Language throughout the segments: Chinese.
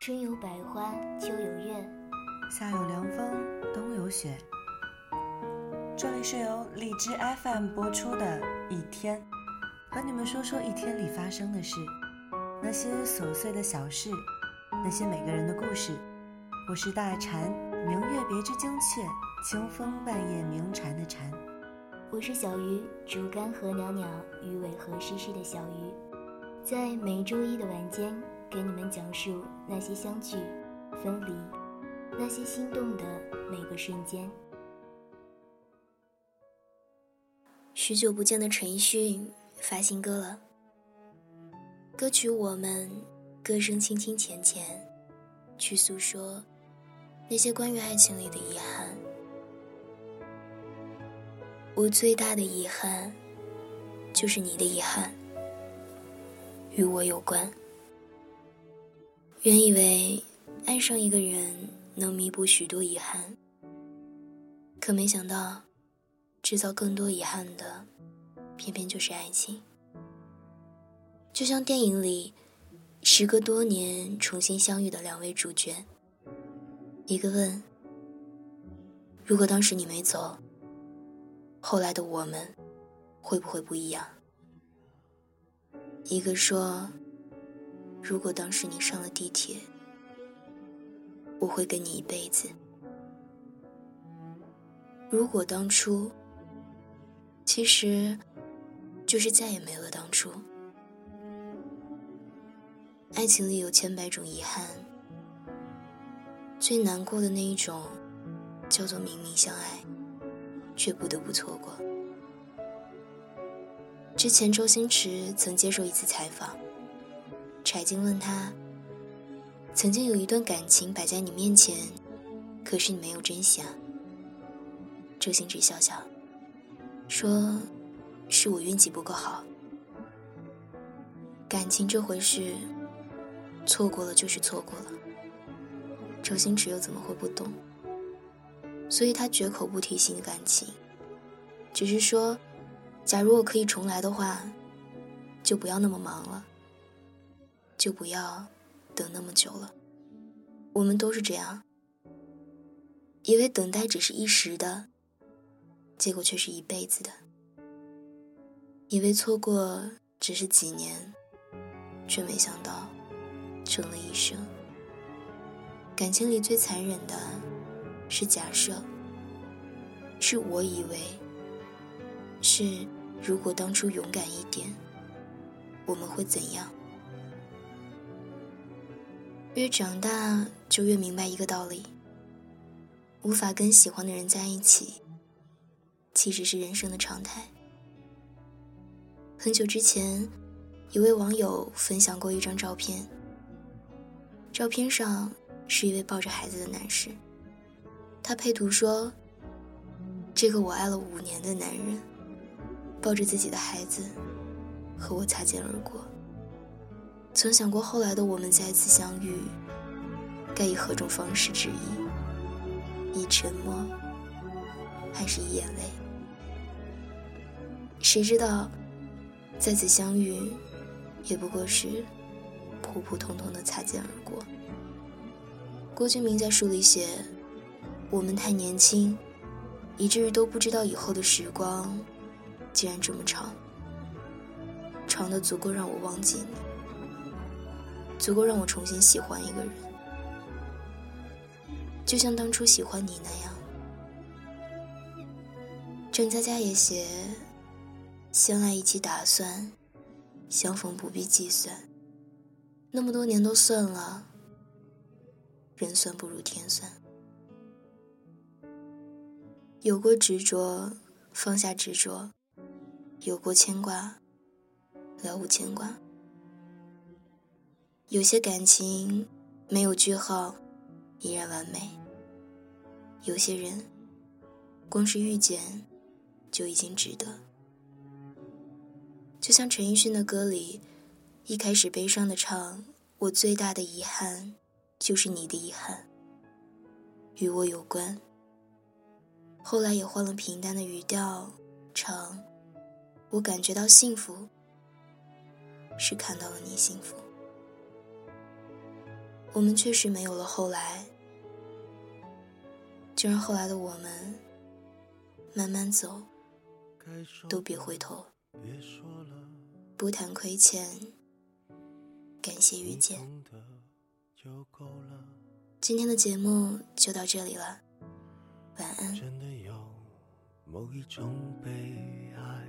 春有百花，秋有月，夏有凉风，冬有雪。这里是由荔枝 FM 播出的一天，和你们说说一天里发生的事，那些琐碎的小事，那些每个人的故事。我是大蝉，明月别枝惊鹊，清风半夜鸣蝉的蝉。我是小鱼，竹竿何袅袅，鱼尾何湿湿的小鱼，在每周一的晚间。给你们讲述那些相聚、分离，那些心动的每个瞬间。许久不见的陈奕迅发新歌了，歌曲《我们》，歌声轻轻浅浅，去诉说那些关于爱情里的遗憾。我最大的遗憾，就是你的遗憾，与我有关。原以为爱上一个人能弥补许多遗憾，可没想到，制造更多遗憾的，偏偏就是爱情。就像电影里，时隔多年重新相遇的两位主角，一个问：“如果当时你没走，后来的我们，会不会不一样？”一个说。如果当时你上了地铁，我会跟你一辈子。如果当初，其实就是再也没了当初。爱情里有千百种遗憾，最难过的那一种，叫做明明相爱，却不得不错过。之前周星驰曾接受一次采访。柴静问他：“曾经有一段感情摆在你面前，可是你没有珍惜啊？”周星驰笑笑，说：“是我运气不够好。感情这回事，错过了就是错过了。”周星驰又怎么会不懂？所以他绝口不提新的感情，只是说：“假如我可以重来的话，就不要那么忙了。”就不要等那么久了。我们都是这样，以为等待只是一时的，结果却是一辈子的；以为错过只是几年，却没想到成了一生。感情里最残忍的是假设，是我以为，是如果当初勇敢一点，我们会怎样？越长大，就越明白一个道理：无法跟喜欢的人在一起，其实是人生的常态。很久之前，一位网友分享过一张照片，照片上是一位抱着孩子的男士，他配图说：“这个我爱了五年的男人，抱着自己的孩子，和我擦肩而过。”曾想过后来的我们再次相遇，该以何种方式致意？以沉默，还是以眼泪？谁知道，再次相遇，也不过是普普通通的擦肩而过。郭敬明在书里写：“我们太年轻，以至于都不知道以后的时光，竟然这么长，长的足够让我忘记你。”足够让我重新喜欢一个人，就像当初喜欢你那样。郑佳佳也写：“相爱一起打算，相逢不必计算。那么多年都算了，人算不如天算。有过执着，放下执着；有过牵挂，了无牵挂。”有些感情没有句号，依然完美；有些人光是遇见就已经值得。就像陈奕迅的歌里，一开始悲伤的唱：“我最大的遗憾就是你的遗憾，与我有关。”后来也换了平淡的语调唱：“我感觉到幸福，是看到了你幸福。”我们确实没有了后来，就让后来的我们慢慢走，都别回头，不谈亏欠，感谢遇见。今天的节目就到这里了，晚安。真的有某一种悲哀，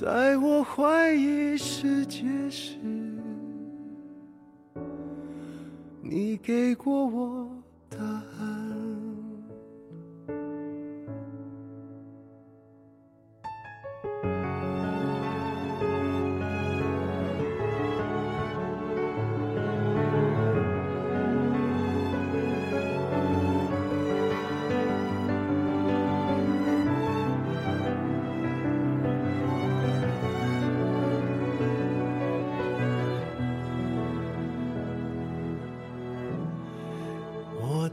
在我怀疑世界时，你给过我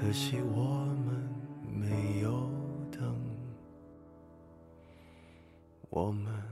可惜我们没有等，我们。